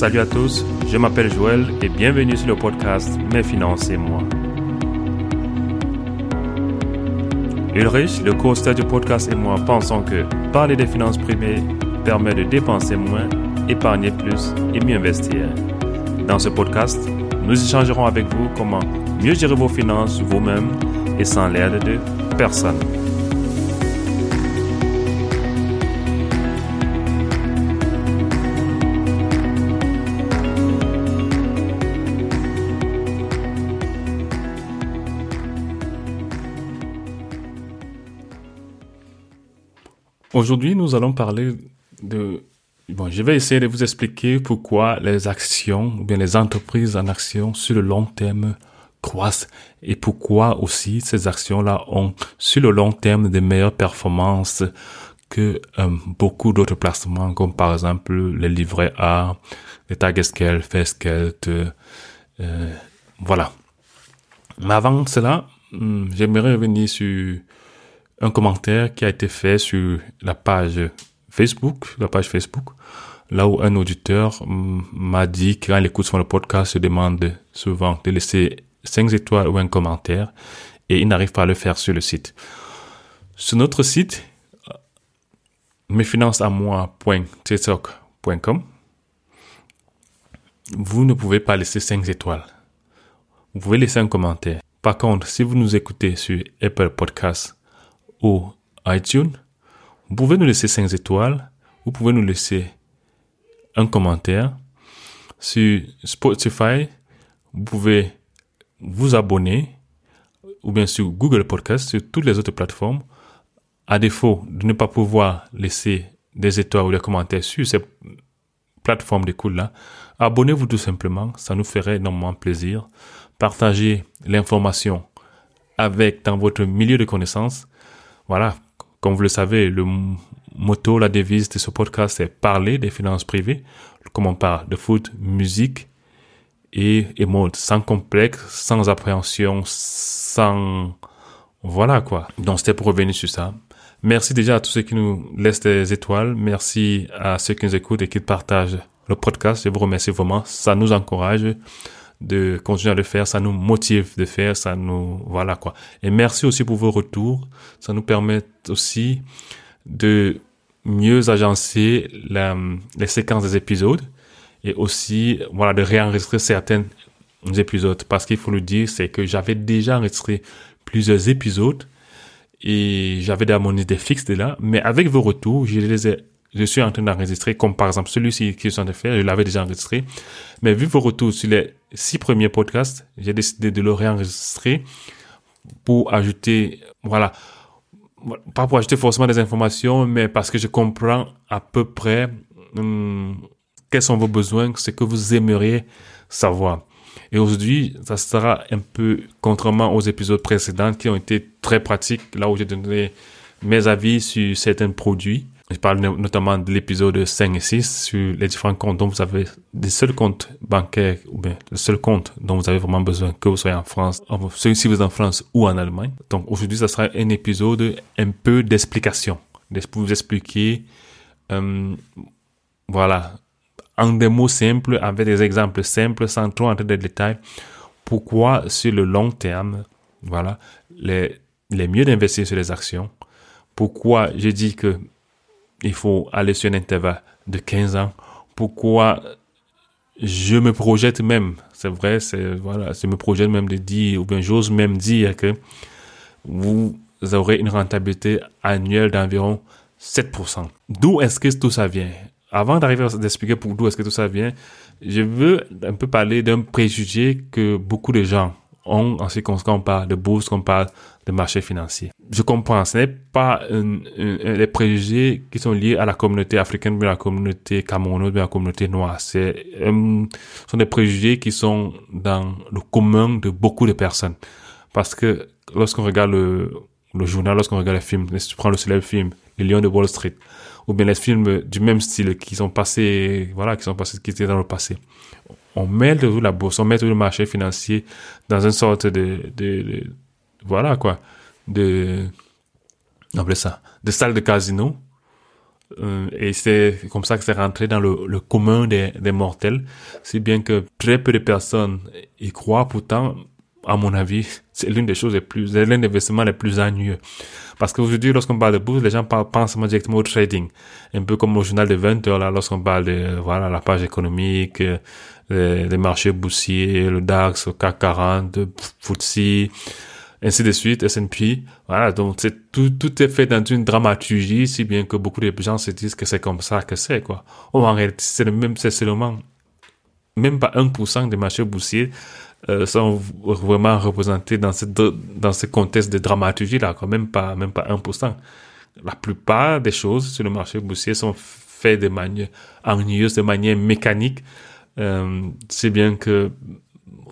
Salut à tous, je m'appelle Joël et bienvenue sur le podcast Mes finances et moi. Ulrich, le co-auteur du podcast et moi pensons que parler des finances privées permet de dépenser moins, épargner plus et mieux investir. Dans ce podcast, nous échangerons avec vous comment mieux gérer vos finances vous-même et sans l'aide de personne. Aujourd'hui, nous allons parler de... Bon, je vais essayer de vous expliquer pourquoi les actions, ou bien les entreprises en action sur le long terme croissent et pourquoi aussi ces actions-là ont sur le long terme des meilleures performances que euh, beaucoup d'autres placements, comme par exemple les livrets A, les Target Scale, Scale, euh, voilà. Mais avant cela, hmm, j'aimerais revenir sur un commentaire qui a été fait sur la page Facebook, la page Facebook, là où un auditeur m'a dit quand il écoute le podcast, se demande souvent de laisser 5 étoiles ou un commentaire et il n'arrive pas à le faire sur le site. Sur notre site, mesfinancesamois.tiktok.com, vous ne pouvez pas laisser 5 étoiles. Vous pouvez laisser un commentaire. Par contre, si vous nous écoutez sur Apple Podcasts ou iTunes, vous pouvez nous laisser 5 étoiles, vous pouvez nous laisser un commentaire. Sur Spotify, vous pouvez vous abonner ou bien sur Google Podcast, sur toutes les autres plateformes. À défaut de ne pas pouvoir laisser des étoiles ou des commentaires sur ces plateformes d'écoute-là, abonnez-vous tout simplement, ça nous ferait énormément plaisir. Partagez l'information avec dans votre milieu de connaissances voilà, comme vous le savez, le motto, la devise de ce podcast, c'est parler des finances privées, comme on parle de foot, musique et, et mode, sans complexe, sans appréhension, sans... Voilà quoi. Donc c'était pour revenir sur ça. Merci déjà à tous ceux qui nous laissent des étoiles. Merci à ceux qui nous écoutent et qui partagent le podcast. Je vous remercie vraiment. Ça nous encourage de continuer à le faire, ça nous motive de faire, ça nous voilà quoi. Et merci aussi pour vos retours, ça nous permet aussi de mieux agencer la, les séquences des épisodes et aussi voilà de réenregistrer certains épisodes. Parce qu'il faut le dire c'est que j'avais déjà enregistré plusieurs épisodes et j'avais déjà mon idée fixe de là. Mais avec vos retours je les ai je suis en train d'enregistrer, comme par exemple celui-ci qui est en train de faire, je l'avais déjà enregistré. Mais vu vos retours sur les six premiers podcasts, j'ai décidé de le réenregistrer pour ajouter, voilà, pas pour ajouter forcément des informations, mais parce que je comprends à peu près hum, quels sont vos besoins, ce que vous aimeriez savoir. Et aujourd'hui, ça sera un peu contrairement aux épisodes précédents qui ont été très pratiques, là où j'ai donné mes avis sur certains produits je parle notamment de l'épisode 5 et 6 sur les différents comptes dont vous avez des seuls comptes bancaires ou bien le seul compte dont vous avez vraiment besoin que vous soyez en France, si vous êtes en France ou en Allemagne. Donc aujourd'hui, ça sera un épisode un peu d'explication, pour vous expliquer, euh, voilà, en des mots simples, avec des exemples simples, sans trop entrer dans les détails, pourquoi sur le long terme, voilà, les, les mieux d'investir sur les actions. Pourquoi j'ai dit que il faut aller sur un intervalle de 15 ans. Pourquoi je me projette même, c'est vrai, c'est voilà, je me projette même de dire, ou bien j'ose même dire que vous aurez une rentabilité annuelle d'environ 7%. D'où est-ce que tout ça vient? Avant d'arriver à expliquer pour d'où est-ce que tout ça vient, je veux un peu parler d'un préjugé que beaucoup de gens ont qui concerne, parle de bourse, qu'on parle de marché financier. Je comprends, ce n'est pas les préjugés qui sont liés à la communauté africaine, mais à la communauté camerounaise, mais à la communauté noire. C'est, euh, sont des préjugés qui sont dans le commun de beaucoup de personnes. Parce que lorsqu'on regarde le, le journal, lorsqu'on regarde les films, si tu prends le célèbre film, Les Lions de Wall Street, ou bien les films du même style qui sont passés, voilà, qui sont passés, qui étaient dans le passé on met tout la bourse, on met tout le marché financier dans une sorte de, voilà quoi, de, on ça, de salle de casino, Euh, et c'est comme ça que c'est rentré dans le, commun des, mortels. Si bien que très peu de personnes y croient. Pourtant, à mon avis, c'est l'une des choses les plus, l'un des investissements les plus ennuyeux. Parce qu'aujourd'hui, lorsqu'on parle de bourse, les gens pensent directement au trading. Un peu comme au journal de 20 heures, là, lorsqu'on parle de, voilà, la page économique, les, marchés boursiers, le DAX, le CAC 40, FTSE, ainsi de suite, S&P. Voilà, donc c'est tout, tout est fait dans une dramaturgie, si bien que beaucoup de gens se disent que c'est comme ça que c'est, quoi. Oh, en réalité, c'est le même, c'est seulement, même pas 1% des marchés boursiers euh, sont vraiment représentés dans ce, dans ce contexte de dramaturgie là, quand même pas, même pas 1%. La plupart des choses sur le marché boursier sont faites de manière ennuyeuse, de manière mécanique. Euh, c'est bien que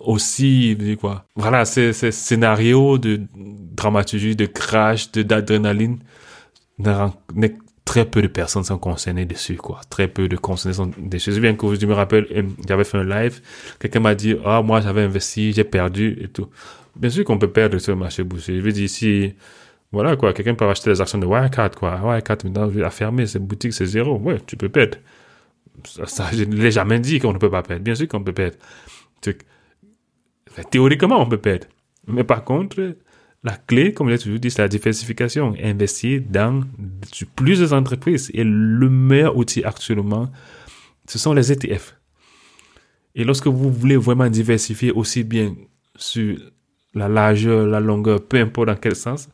aussi, quoi. Voilà, ces, scénarios de dramaturgie, de crash, de d'adrénaline, très peu de personnes sont concernées dessus, quoi. Très peu de concernés sont dessus. Bien que je me rappelle, euh, j'avais fait un live, quelqu'un m'a dit, ah, moi, j'avais investi, j'ai perdu et tout. Bien sûr qu'on peut perdre sur le marché boursier. Je veux dire, si, voilà, quoi, quelqu'un peut acheter des actions de Wirecard, quoi. Wirecard, maintenant, a fermé, ses boutiques, c'est zéro. Ouais, tu peux perdre. Ça, je ne l'ai jamais dit qu'on ne peut pas perdre. Bien sûr qu'on peut perdre. Théoriquement, on peut perdre. Mais par contre, la clé, comme j'ai toujours dit, c'est la diversification. Investir dans plusieurs entreprises. Et le meilleur outil actuellement, ce sont les ETF. Et lorsque vous voulez vraiment diversifier aussi bien sur la largeur, la longueur, peu importe dans quel sens,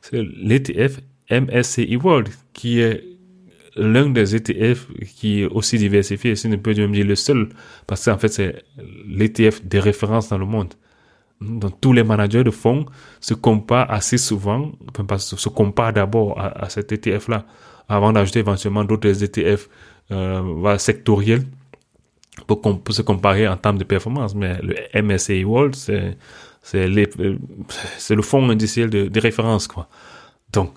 c'est l'ETF MSCI World qui est l'un des ETF qui est aussi diversifié, si ne peut même dire le seul, parce qu'en fait, c'est l'ETF des références dans le monde. Donc, tous les managers de fonds se comparent assez souvent, enfin, se comparent d'abord à, cet ETF-là, avant d'ajouter éventuellement d'autres ETF euh, sectoriels pour, pour, se comparer en termes de performance. Mais le MSCI World, c'est c'est le fonds indiciel de, de référence, quoi. Donc,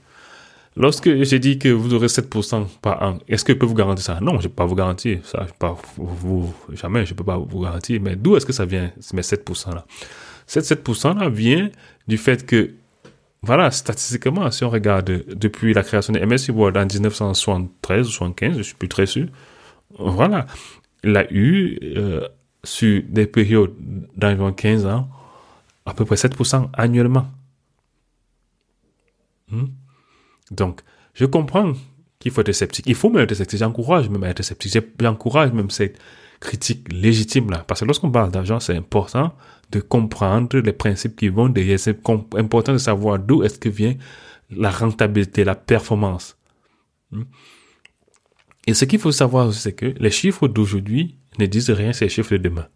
Lorsque j'ai dit que vous aurez 7% par an, est-ce que je peux vous garantir ça? Non, je ne peux pas vous garantir. Ça, jamais, je ne peux pas vous garantir. Mais d'où est-ce que ça vient, ces 7%-là Cette 7%-là vient du fait que, voilà, statistiquement, si on regarde depuis la création de MSC World en 1973 ou 75, je ne suis plus très sûr, voilà, il a eu, euh, sur des périodes d'environ 15 ans, à peu près 7% annuellement. Hmm? Donc, je comprends qu'il faut être sceptique. Il faut même être sceptique. J'encourage même à être sceptique. J'encourage même cette critique légitime là. Parce que lorsqu'on parle d'argent, c'est important de comprendre les principes qui vont derrière. C'est important de savoir d'où est-ce que vient la rentabilité, la performance. Hmm? Et ce qu'il faut savoir aussi, c'est que les chiffres d'aujourd'hui ne disent rien sur les chiffres de demain.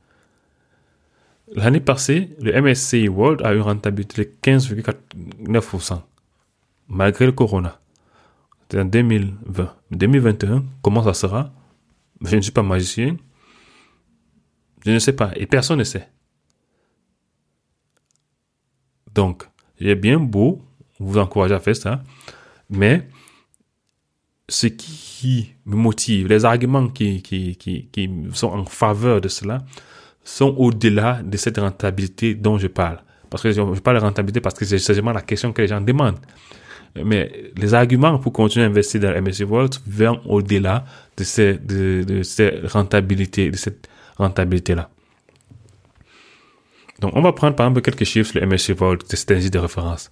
L'année passée, le MSCI World a eu une rentabilité de 15,9% malgré le corona. C'est en 2020. 2021, comment ça sera? Je ne suis pas magicien. Je ne sais pas. Et personne ne sait. Donc, j'ai bien beau vous encourager à faire ça. Mais ce qui me motive, les arguments qui, qui, sont en faveur de cela, sont au-delà de cette rentabilité dont je parle. Parce que je parle de rentabilité parce que c'est seulement la question que les gens demandent. Mais les arguments pour continuer à investir dans MSC World vont au-delà de, ces, de, de cette rentabilité-là. Donc, on va prendre par exemple quelques chiffres sur le MSC World, de cet indice de référence.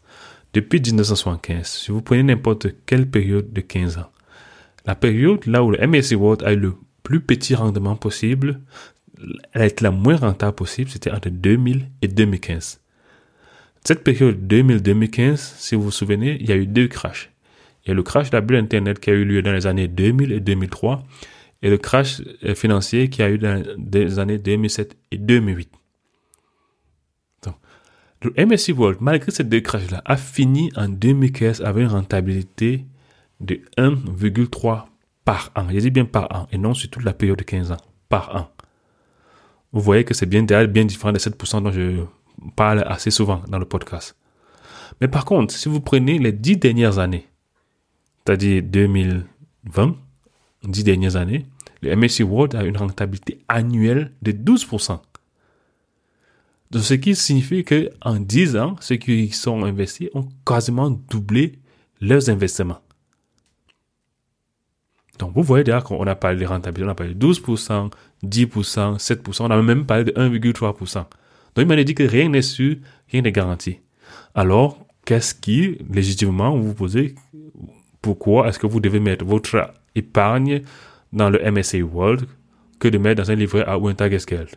Depuis 1975, si vous prenez n'importe quelle période de 15 ans, la période là où le MSC World a eu le plus petit rendement possible, elle a été la moins rentable possible, c'était entre 2000 et 2015. Cette période 2000-2015, si vous vous souvenez, il y a eu deux crashs. Il y a le crash de la Internet qui a eu lieu dans les années 2000 et 2003 et le crash euh, financier qui a eu dans les années 2007 et 2008. Donc, le MSC World, malgré ces deux crashs-là, a fini en 2015 avec une rentabilité de 1,3 par an. Je dis bien par an et non sur toute la période de 15 ans. Par an. Vous voyez que c'est bien, bien différent des 7% dont je parle assez souvent dans le podcast. Mais par contre, si vous prenez les dix dernières années, c'est-à-dire 2020, dix dernières années, le MSC World a une rentabilité annuelle de 12%. Donc, ce qui signifie que en 10 ans, ceux qui sont investis ont quasiment doublé leurs investissements. Donc, vous voyez déjà qu'on a parlé de rentabilité, on a parlé de 12%, 10%, 7%, on a même parlé de 1,3%. Donc, il m'a dit que rien n'est sûr, rien n'est garanti. Alors, qu'est-ce qui, légitimement, vous vous posez, pourquoi est-ce que vous devez mettre votre épargne dans le MSA World que de mettre dans un livret à ou un Tagesgeld?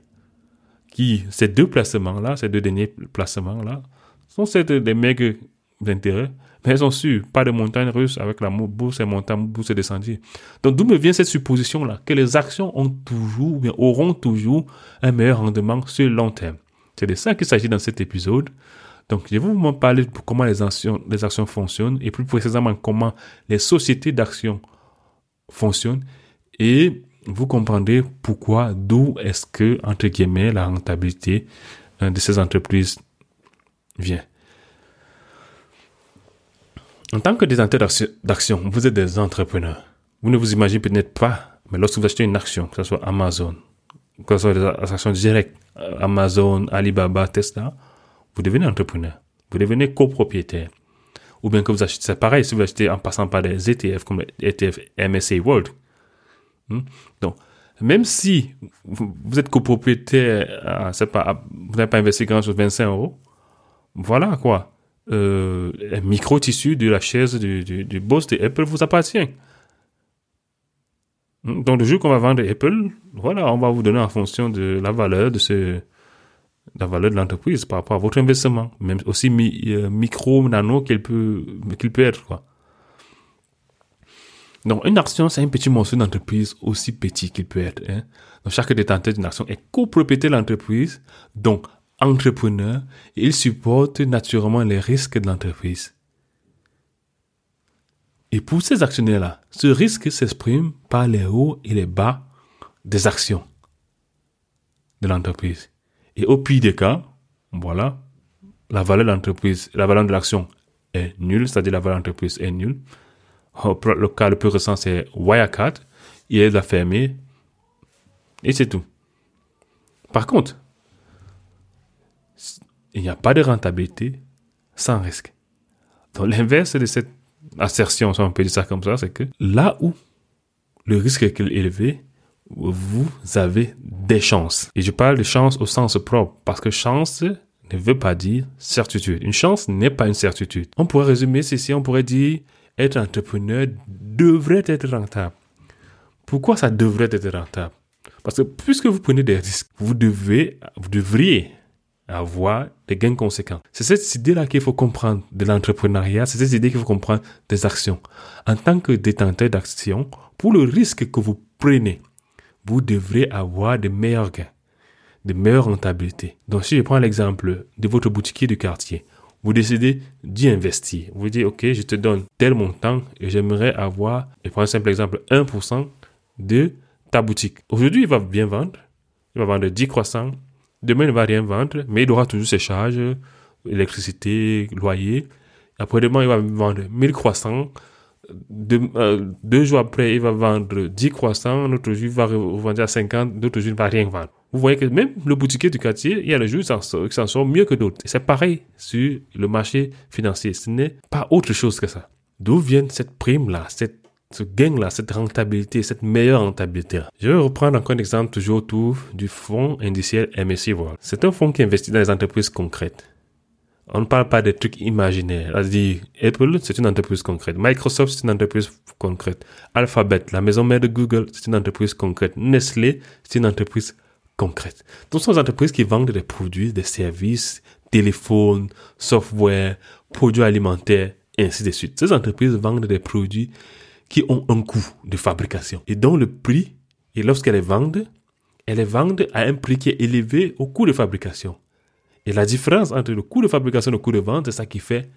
Qui, ces deux placements-là, ces deux derniers placements-là, sont certes des maigres d'intérêt, mais elles sont sûres, pas de montagne russe avec la bourse et montagne, bourse et descendu. Donc d'où me vient cette supposition-là, que les actions ont toujours, bien, auront toujours un meilleur rendement sur le long terme. C'est de ça qu'il s'agit dans cet épisode. Donc, je vais vous parler de comment les actions, les actions fonctionnent et plus précisément comment les sociétés d'actions fonctionnent et vous comprendrez pourquoi, d'où est-ce que, entre guillemets, la rentabilité euh, de ces entreprises vient. En tant que détenteur d'actions, vous êtes des entrepreneurs. Vous ne vous imaginez peut-être pas, mais lorsque vous achetez une action, que ce soit Amazon, que ce soit des actions directes, euh, Amazon, Alibaba, Tesla, vous devenez entrepreneur. Vous devenez copropriétaire. Ou bien que vous achetez, c'est pareil si vous achetez en passant par des ETF comme l'ETF MSA World. Hmm? Donc, même si vous êtes copropriétaire, c'est pas, vous n'avez pas investi grand chose, 25 euros, voilà quoi euh, un micro-tissu de la chaise du, du, boss de Apple vous appartient. Donc, le jour qu'on va vendre Apple, voilà, on va vous donner en fonction de la valeur de ce, la valeur de l'entreprise par rapport à votre investissement, même aussi euh, micro, nano qu'il peut, qu'il peut être. Donc, une action, c'est un petit morceau d'entreprise aussi petit qu'il peut être. Hein. Donc, chaque détenteur d'une action est copropriétaire de l'entreprise. Donc, entrepreneur, il supporte naturellement les risques de l'entreprise. Et pour ces actionnaires-là, ce risque s'exprime par les hauts et les bas des actions de l'entreprise. Et au pire des cas, voilà, la valeur de l'entreprise, la valeur de l'action est nulle, c'est-à-dire la valeur de l'entreprise est nulle. Le cas le plus récent, c'est Wirecard. Il a fermé. Et c'est tout. Par contre, il n'y a pas de rentabilité sans risque. Donc l'inverse de cette assertion, si on peut dire ça comme ça, c'est que là où le risque est élevé, vous avez des chances. Et je parle de chance au sens propre, parce que chance ne veut pas dire certitude. Une chance n'est pas une certitude. On pourrait résumer ceci, on pourrait dire être entrepreneur devrait être rentable. Pourquoi ça devrait être rentable? Parce que puisque vous prenez des risques, vous devez, vous devriez avoir des gains conséquents. C'est cette idée-là qu'il faut comprendre de l'entrepreneuriat, c'est cette idée qu'il faut comprendre des actions. En tant que détenteur d'actions, pour le risque que vous prenez, vous devrez avoir de meilleurs gains, de meilleures rentabilités. Donc si je prends l'exemple de votre boutiquier du quartier, vous décidez d'y investir. Vous dites, OK, je te donne tel montant et j'aimerais avoir, et prends un simple exemple, 1% de ta boutique. Aujourd'hui, il va bien vendre. Il va vendre 10 croissants Demain, il ne va rien vendre, mais il aura toujours ses charges, électricité, loyer. Après-demain, il va vendre 1000 croissants. Euh, deux, jours après, il va vendre 10 croissants. L'autre jour, il va vendre à 50. L'autre jour, il ne va rien vendre. Vous voyez que même le boutiquier du quartier, il y a le jour qui s'en sort mieux que d'autres. C'est pareil sur le marché financier. Ce n'est pas autre chose que ça. D'où vient cette prime-là, ce gain-là, cette rentabilité, cette meilleure rentabilité. Je vais reprendre encore un exemple toujours autour du fonds indiciel MSC World. C'est un fonds qui investit dans les entreprises concrètes. On ne parle pas des trucs imaginaires. C'est-à-dire, Apple, c'est une entreprise concrète. Microsoft, c'est une entreprise concrète. Alphabet, la maison mère de Google, c'est une entreprise concrète. Nestlé, c'est une entreprise concrète. Donc, ce sont des entreprises qui vendent des produits, des services, téléphones, software, produits alimentaires, et ainsi de suite. Ces entreprises vendent des produits qui ont un coût de fabrication et dont le prix, et lorsqu'elles les vendent, elles les vendent à un prix qui est élevé au coût de fabrication. Et la différence entre le coût de fabrication et le coût de vente, c'est ça qui fait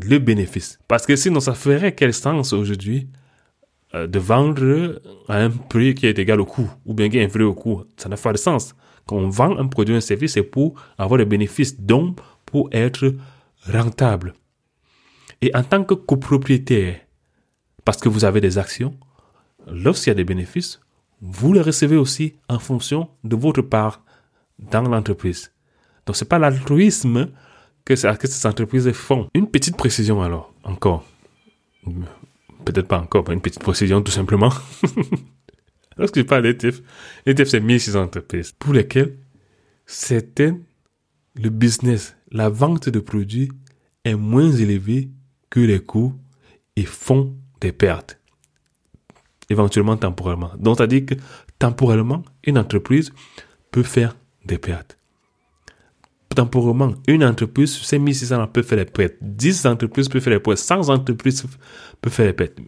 le bénéfice. Parce que sinon, ça ferait quel sens aujourd'hui euh, de vendre à un prix qui est égal au coût ou bien qui est inférieur au coût? Ça n'a pas de sens. Quand on vend un produit ou un service, c'est pour avoir des bénéfices, donc pour être rentable. Et en tant que copropriétaire, parce que vous avez des actions, lorsqu'il y a des bénéfices, vous les recevez aussi en fonction de votre part dans l'entreprise. Donc, c'est pas l'altruisme que, ces entreprises font. Une petite précision alors, encore. peut-être pas encore, une petite précision tout simplement. Lorsque je parle d'ETF, l'ETF c'est 1600 entreprises pour lesquelles certaines, le business, la vente de produits est moins élevé que les coûts et font des pertes. Éventuellement temporairement. Donc, c'est-à-dire que temporairement, une entreprise peut faire des pertes. Temporairement, une entreprise, sur ces 1600 peut faire des pertes. 10 entreprises peuvent faire des pertes. 100 entreprises peuvent faire des pertes.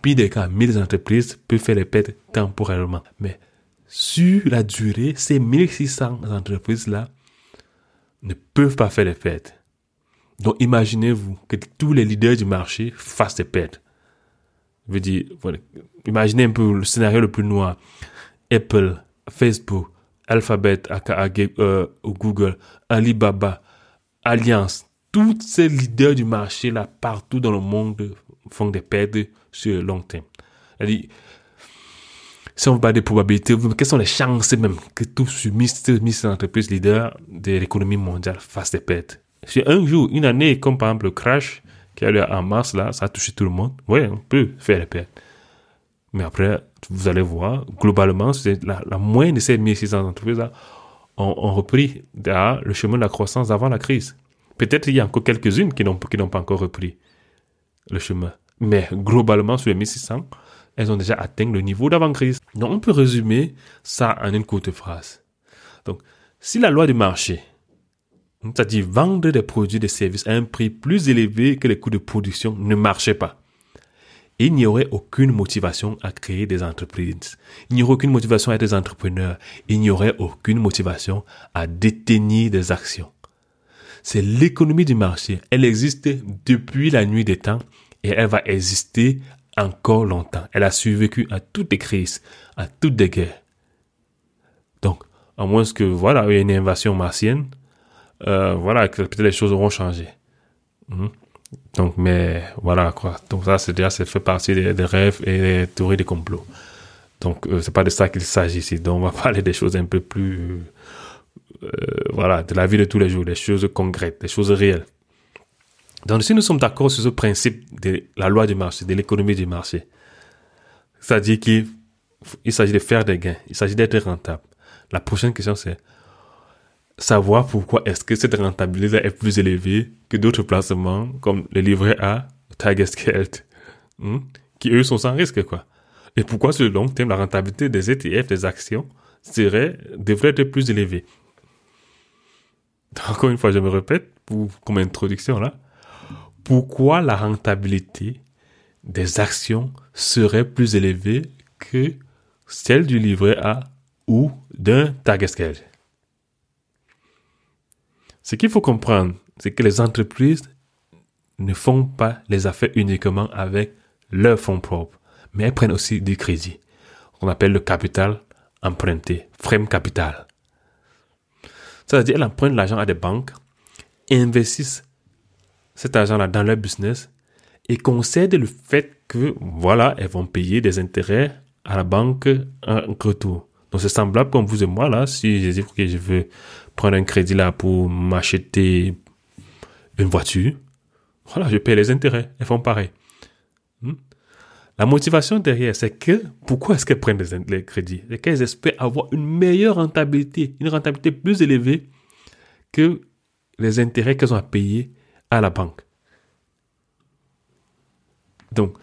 Puis des cas, 1000 entreprises peuvent faire des pertes temporairement. Mais sur la durée, ces 1600 entreprises-là ne peuvent pas faire des pertes. Donc imaginez-vous que tous les leaders du marché fassent des pertes. Je veux dire, imaginez un peu le scénario le plus noir. Apple, Facebook, Alphabet, euh, Google, Alibaba, Alliance, tous ces leaders du marché là, partout dans le monde, font des pertes sur le long terme. si on parle des probabilités, quelles sont les chances même que tous ces entreprises leaders de l'économie mondiale fassent des pertes? Si un jour, une année, comme par exemple le crash qui a eu en mars, là, ça a touché tout le monde, oui, on peut faire des pertes. Mais après, vous allez voir, globalement, la, la moyenne de ces 1600 entreprises-là ont, repris le chemin de la croissance avant la crise. Peut-être qu'il y a encore quelques-unes qui n'ont pas encore repris le chemin. Mais globalement, sur les 1600, elles ont déjà atteint le niveau d'avant-crise. Donc, on peut résumer ça en une courte phrase. Donc, si la loi du marché, c'est-à-dire vendre des produits des services à un prix plus élevé que les coûts de production, ne marchait pas, il n'y aurait aucune motivation à créer des entreprises. Il n'y aurait aucune motivation à être des entrepreneurs. Il n'y aurait aucune motivation à détenir des actions. C'est l'économie du marché. Elle existe depuis la nuit des temps et elle va exister encore longtemps. Elle a survécu à toutes les crises, à toutes les guerres. Donc, à moins que, voilà, il y ait une invasion martienne, euh, voilà, que peut-être les choses auront changé. Hmm. Donc, mais voilà quoi. Donc ça, c'est déjà, c'est fait partie des, rêves et des théories des complots. Donc, euh, c'est pas de ça qu'il s'agit ici. Donc, on va parler des choses un peu plus, euh, voilà, de la vie de tous les jours, des choses concrètes, des choses réelles. Donc, si nous sommes d'accord sur ce principe de la loi du marché, de l'économie du marché, c'est-à-dire qu'il s'agit de faire des gains, il s'agit d'être rentable. La prochaine question, c'est savoir pourquoi est-ce que cette rentabilité est plus élevée que d'autres placements comme les livrets A, Tagesgeld, hmm, qui eux sont sans risque, quoi. Et pourquoi sur le long terme, la rentabilité des ETF, des actions, serait, devrait être plus élevée? Encore une fois, je me répète, pour, comme introduction là, pourquoi la rentabilité des actions serait plus élevée que celle du livret A ou d'un Tagesgeld ce qu'il faut comprendre, c'est que les entreprises ne font pas les affaires uniquement avec leurs fonds propres, mais elles prennent aussi du crédit, qu'on appelle le capital emprunté, frame capital. C'est-à-dire, elles empruntent l'argent à des banques, investissent cet argent-là dans leur business et concèdent le fait que, voilà, elles vont payer des intérêts à la banque en retour. C'est semblable comme vous et moi, là, si je dis que je veux prendre un crédit là pour m'acheter une voiture, voilà, je paye les intérêts. Elles font pareil. Hmm? La motivation derrière, c'est que pourquoi est-ce qu'elles prennent les, crédits? C'est qu'elles espèrent avoir une meilleure rentabilité, une rentabilité plus élevée que les intérêts qu'elles ont à payer à la banque. Donc,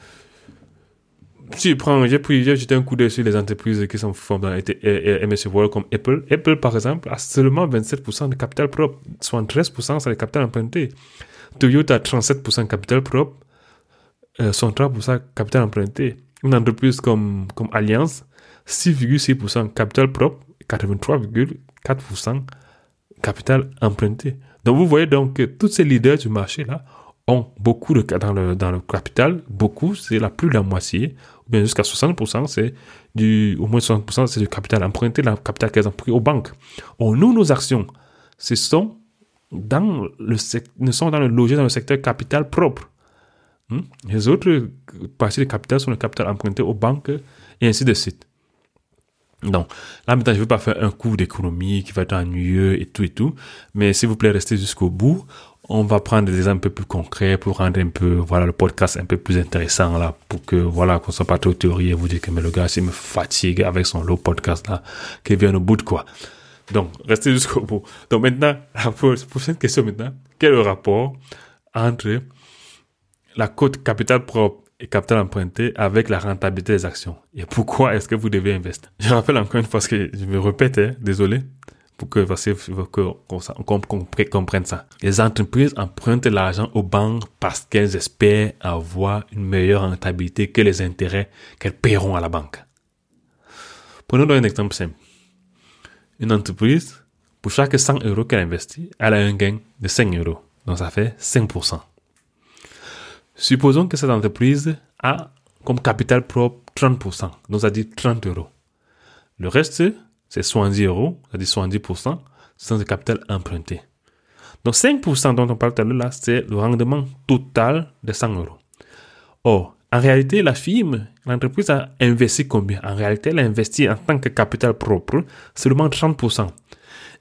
si j'ai pris, jeté un coup d'œil sur les entreprises qui sont formées dans MS World comme Apple. Apple, par exemple, a seulement 27% de capital propre, 73% c'est le capital emprunté. Toyota, 37% de capital propre, euh, 63% capital emprunté. Une entreprise comme, comme Alliance, 6,6% capital propre, 83,4% capital emprunté. Donc vous voyez donc que tous ces leaders du marché là ont beaucoup dans le, capital, beaucoup, c'est la plus de la moitié, ou bien jusqu'à 60%, c'est du, au moins 60%, c'est du capital emprunté, le capital qu'elles ont pris aux banques. Nous, nos actions, ce sont dans le ne sont dans le logé dans le secteur capital propre. Hmm? Les autres parties du capital sont le capital emprunté aux banques et ainsi de suite. Donc, là maintenant, je ne veux pas faire un cours d'économie qui va être ennuyeux et tout et tout, mais s'il vous plaît, restez jusqu'au bout on va prendre des exemples un peu plus concrets pour rendre un peu, voilà, le podcast un peu plus intéressant, là, pour que, voilà, qu'on soit pas trop théorie et vous dire que, mais le gars, s'il me fatigue avec son low podcast, là, qu'il vienne au bout de quoi. Donc, restez jusqu'au bout. Donc, maintenant, la prochaine question maintenant, quel est le rapport entre la cote capital propre et capital emprunté avec la rentabilité des actions? Et pourquoi est-ce que vous devez investir? Je rappelle encore une fois, parce que je me répète, hein, désolé, pour que qu'on comprenne ça. Les entreprises empruntent l'argent aux banques parce qu'elles espèrent avoir une meilleure rentabilité que les intérêts qu'elles paieront à la banque. Prenons un exemple simple. Une entreprise, pour chaque 100 euros qu'elle investit, elle a un gain de 5 euros. Donc ça fait 5%. Supposons que cette entreprise a comme capital propre 30%, donc ça dit 30 euros. Le reste, c'est 70 euros, c'est-à-dire 70%, c'est le capital emprunté. Donc 5% dont on parle tout à l'heure là, c'est le rendement total de 100 euros. Or, en réalité, la firme, l'entreprise a investi combien? En réalité, elle a investi en tant que capital propre seulement 30%.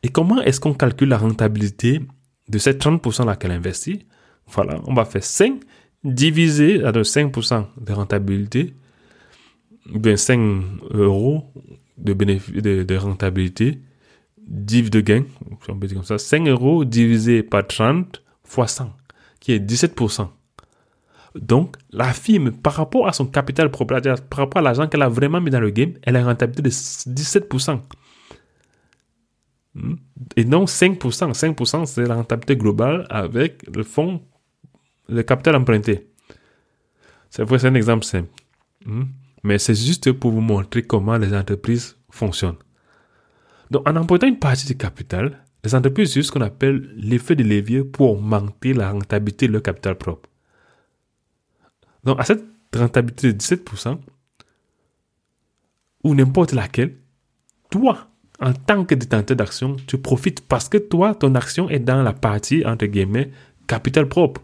Et comment est-ce qu'on calcule la rentabilité de ces 30% là qu'elle investit? Voilà, on va faire 5 divisé à 5% de rentabilité, bien 5 euros de, bénéfice, de, rentabilité, div de gain, on peut dire comme ça, 5 euros divisé par 30 fois 100, qui est 17%. Donc, la firme, par rapport à son capital propre, par rapport à l'argent qu'elle a vraiment mis dans le game, elle a une rentabilité de 17%. Hmm? Et non 5%. 5%, c'est la rentabilité globale avec le fonds le capital emprunté. C'est un exemple simple. Mais c'est juste pour vous montrer comment les entreprises fonctionnent. Donc, en empruntant une partie du capital, les entreprises utilisent ce qu'on appelle l'effet de levier pour augmenter la rentabilité de leur capital propre. Donc, à cette rentabilité de 17%, ou n'importe laquelle, toi, en tant que détenteur d'action, tu profites parce que toi, ton action est dans la partie, entre guillemets, capital propre.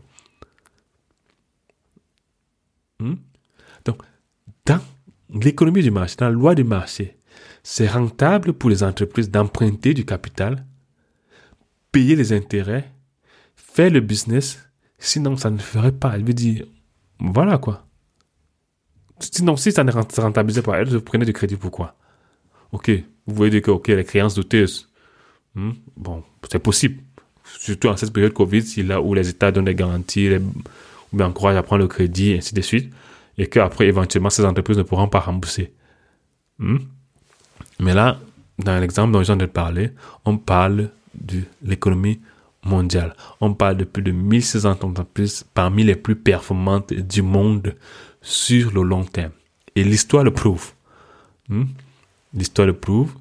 Hmm? L'économie du marché, la loi du marché, c'est rentable pour les entreprises d'emprunter du capital, payer les intérêts, faire le business, sinon ça ne ferait pas. Je veux dire, voilà quoi. Sinon, si ça ne rentabilisait pas, vous prenez du crédit pourquoi Ok, vous voyez que ok, les créances douteuses, hmm? bon, c'est possible. Surtout en cette période Covid, là où les États donnent des garanties, ou bien à prendre le crédit, ainsi de suite, et qu'après, éventuellement, ces entreprises ne pourront pas rembourser. Hmm? Mais là, dans l'exemple dont je viens de parler, on parle de l'économie mondiale. On parle de plus de 1600 entreprises parmi les plus performantes du monde sur le long terme. Et l'histoire le prouve. Hmm? L'histoire le prouve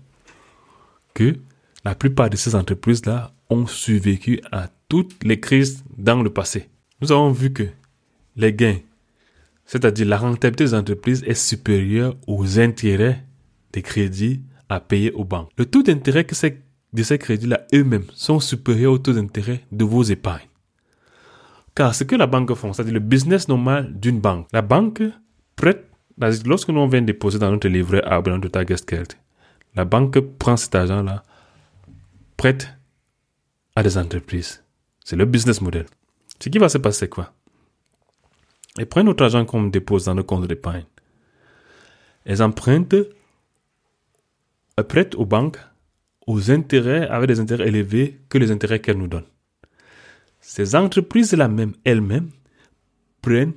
que la plupart de ces entreprises-là ont survécu à toutes les crises dans le passé nous avons vu que les gains, c'est-à-dire la rentabilité des entreprises, est supérieure aux intérêts des crédits à payer aux banques. Le taux d'intérêt de ces crédits-là eux-mêmes sont supérieurs au taux d'intérêt de vos épargnes. Car ce que la banque fait, c'est-à-dire le business normal d'une banque, la banque prête, lorsque nous vient déposer dans notre livret A, dans notre Tagesgeld, la banque prend cet argent-là, prête à des entreprises. C'est le business model. Ce qui va se passer quoi? Elles prennent notre argent qu'on dépose dans le compte d'épargne. Elles empruntent, elles prêtent aux banques aux intérêts, avec des intérêts élevés que les intérêts qu'elles nous donnent. Ces entreprises-là même, elles-mêmes, prennent,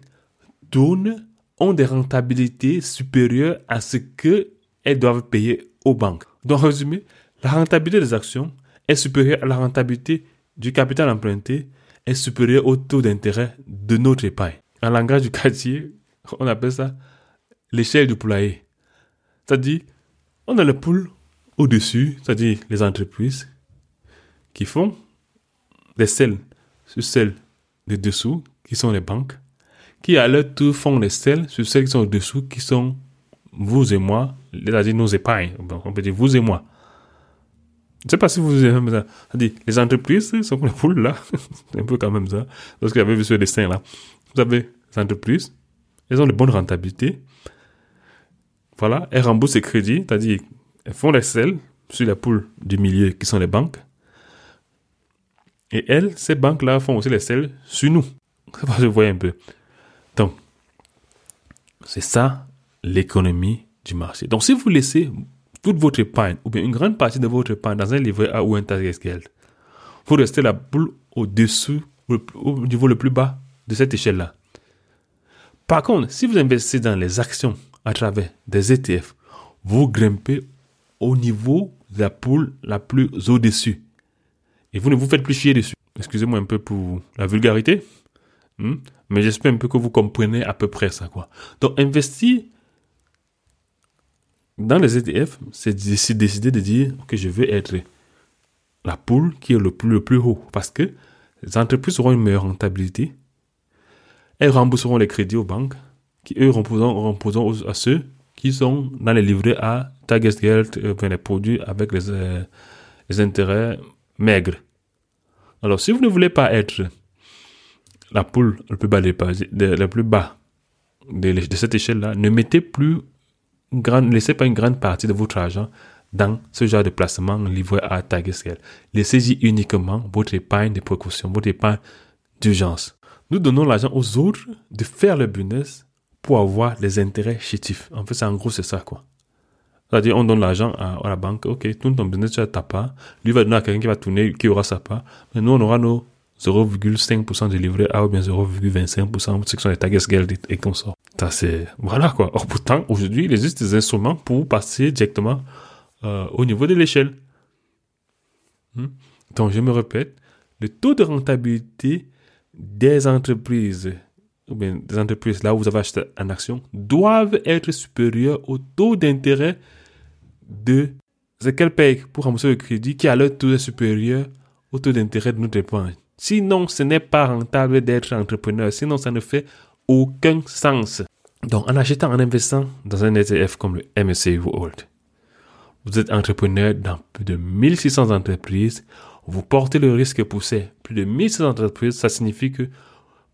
donnent, ont des rentabilités supérieures à ce qu'elles doivent payer aux banques. Donc, résumé, la rentabilité des actions est supérieure à la rentabilité du capital emprunté est supérieur au taux d'intérêt de notre épargne. En langage du quartier, on appelle ça l'échelle du poulailler. C'est-à-dire, on a le poule au-dessus, c'est-à-dire les entreprises qui font des selles sur celles de dessous, qui sont les banques, qui à leur tour font des selles sur celles qui sont au-dessous, qui sont vous et moi, c'est-à-dire nos épargnes. On peut dire vous et moi. Je ne sais pas si vous avez dit, les entreprises sont comme les poules là. c'est un peu quand même ça. Parce que j'avais vu ce dessin là. Vous avez les entreprises, elles ont de bonnes rentabilités. Voilà, elles remboursent les crédits, c'est-à-dire elles font les selles sur la poule du milieu qui sont les banques. Et elles, ces banques-là font aussi les selles sur nous. Va se voir un peu. Donc, c'est ça l'économie du marché. Donc, si vous laissez toute votre épargne, ou bien une grande partie de votre épargne dans un livret A ou un Tagesgeld, vous restez la boule au-dessous, au niveau le plus bas de cette échelle-là. Par contre, si vous investissez dans les actions à travers des ETF, vous grimpez au niveau de la poule la plus au-dessus. Et vous ne vous faites plus chier dessus. Excusez-moi un peu pour la vulgarité. Hmm? Mais j'espère un peu que vous comprenez à peu près ça, quoi. Donc, investir dans les ETF, c'est décider de dire que je veux être la poule qui est le plus, le plus haut. Parce que les entreprises auront une meilleure rentabilité. Elles rembourseront les crédits aux banques, qui eux rembourseront, à ceux qui sont dans les livrets à Tagesgeld, euh, les produits avec les, euh, les intérêts maigres. Alors, si vous ne voulez pas être la poule le plus bas, le plus bas de cette échelle-là, ne mettez plus grande, laissez pas une grande partie de votre argent dans ce genre de placement livré à Tagesgeld. Laissez-y uniquement votre épargne de précaution, votre épargne d'urgence. Nous donnons l'argent aux autres de faire le business pour avoir des intérêts chétifs. En fait, c'est en gros, c'est ça, quoi. C'est-à-dire, on donne l'argent à, la banque, ok, tout ton business, tu as ta part. Lui va donner à quelqu'un qui va tourner, qui aura sa part. Mais nous, on aura nos 0,5% de livret A ou bien 0,25%, ce qui sont les Tagesgeld et, sort. Ça, c'est, voilà, quoi. Or, pourtant, aujourd'hui, il existe des instruments pour passer directement euh, au niveau de l'échelle. Hmm? Donc, je me répète, le taux de rentabilité des entreprises, ou bien des entreprises là où vous avez acheté en action, doivent être supérieurs au taux d'intérêt de ce qu'elles payent pour rembourser le crédit qui a leur taux supérieur au taux d'intérêt de notre épargne? Sinon, ce n'est pas rentable d'être entrepreneur. Sinon, ça ne fait aucun sens. Donc, en achetant, en investissant dans un ETF comme le MSCI World, vous êtes entrepreneur dans plus de 1600 entreprises. Vous portez le risque pour ces plus de 1600 entreprises. Ça signifie que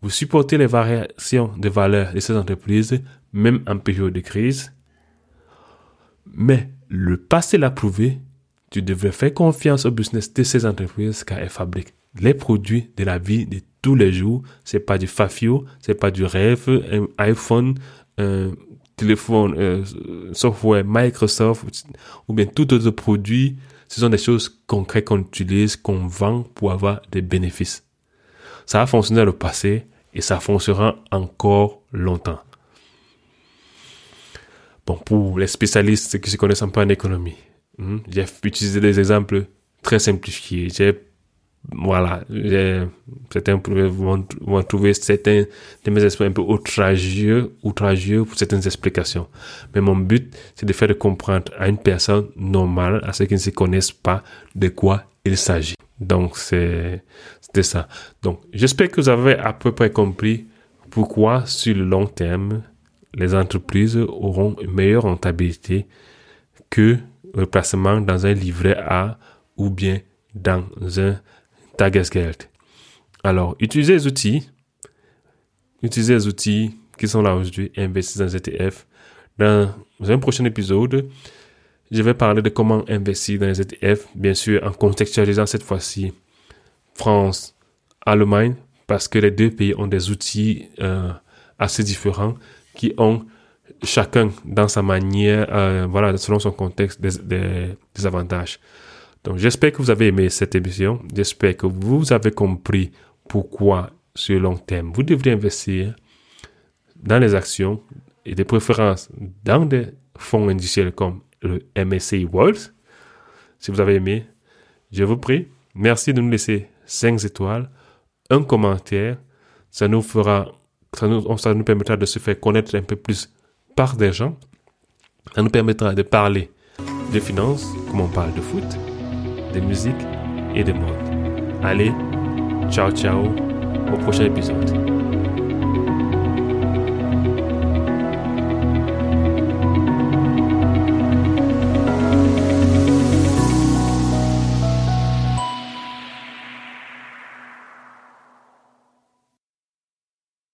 vous supportez les variations de valeur de ces entreprises, même en période de crise. Mais le passé l'a prouvé. Tu devrais faire confiance au business de ces entreprises car elles fabriquent les produits de la vie de tous les jours. C'est pas du fafio, c'est pas du rêve, un iPhone, un téléphone, euh, software Microsoft ou bien tout autre produit. Ce sont des choses concrètes qu'on utilise, qu'on vend pour avoir des bénéfices. Ça a fonctionné dans le passé et ça fonctionnera encore longtemps. Bon, pour les spécialistes qui se connaissent un peu en économie, hmm, j'ai utilisé des exemples très simplifiés. Voilà, certains vont, trouver certains de mes explications un peu outragieux, outragieux pour certaines explications. Mais mon but, c'est de faire comprendre à une personne normale, à ceux qui ne se connaissent pas, de quoi il s'agit. Donc, c'est, c'était ça. Donc, j'espère que vous avez à peu près compris pourquoi, sur le long terme, les entreprises auront une meilleure rentabilité que le placement dans un livret A ou bien dans un Tagesgeld. Alors, utilisez les outils. Utilisez les outils qui sont là aujourd'hui, investir dans ETF. Dans un prochain épisode, je vais parler de comment investir dans les ETF, bien sûr en contextualisant cette fois-ci France, Allemagne, parce que les deux pays ont des outils euh, assez différents qui ont chacun dans sa manière, euh, voilà, selon son contexte, des avantages. Donc j'espère que vous avez aimé cette émission. J'espère que vous avez compris pourquoi sur long terme vous devriez investir dans les actions et de préférence dans des fonds industriels comme le MSCI World. Si vous avez aimé, je vous prie, merci de nous laisser 5 étoiles, un commentaire. Ça nous fera, ça nous permettra de se faire connaître un peu plus par des gens. Ça nous permettra de parler de finances, comme on parle de foot musique et de mode. Allez, ciao ciao, au prochain épisode.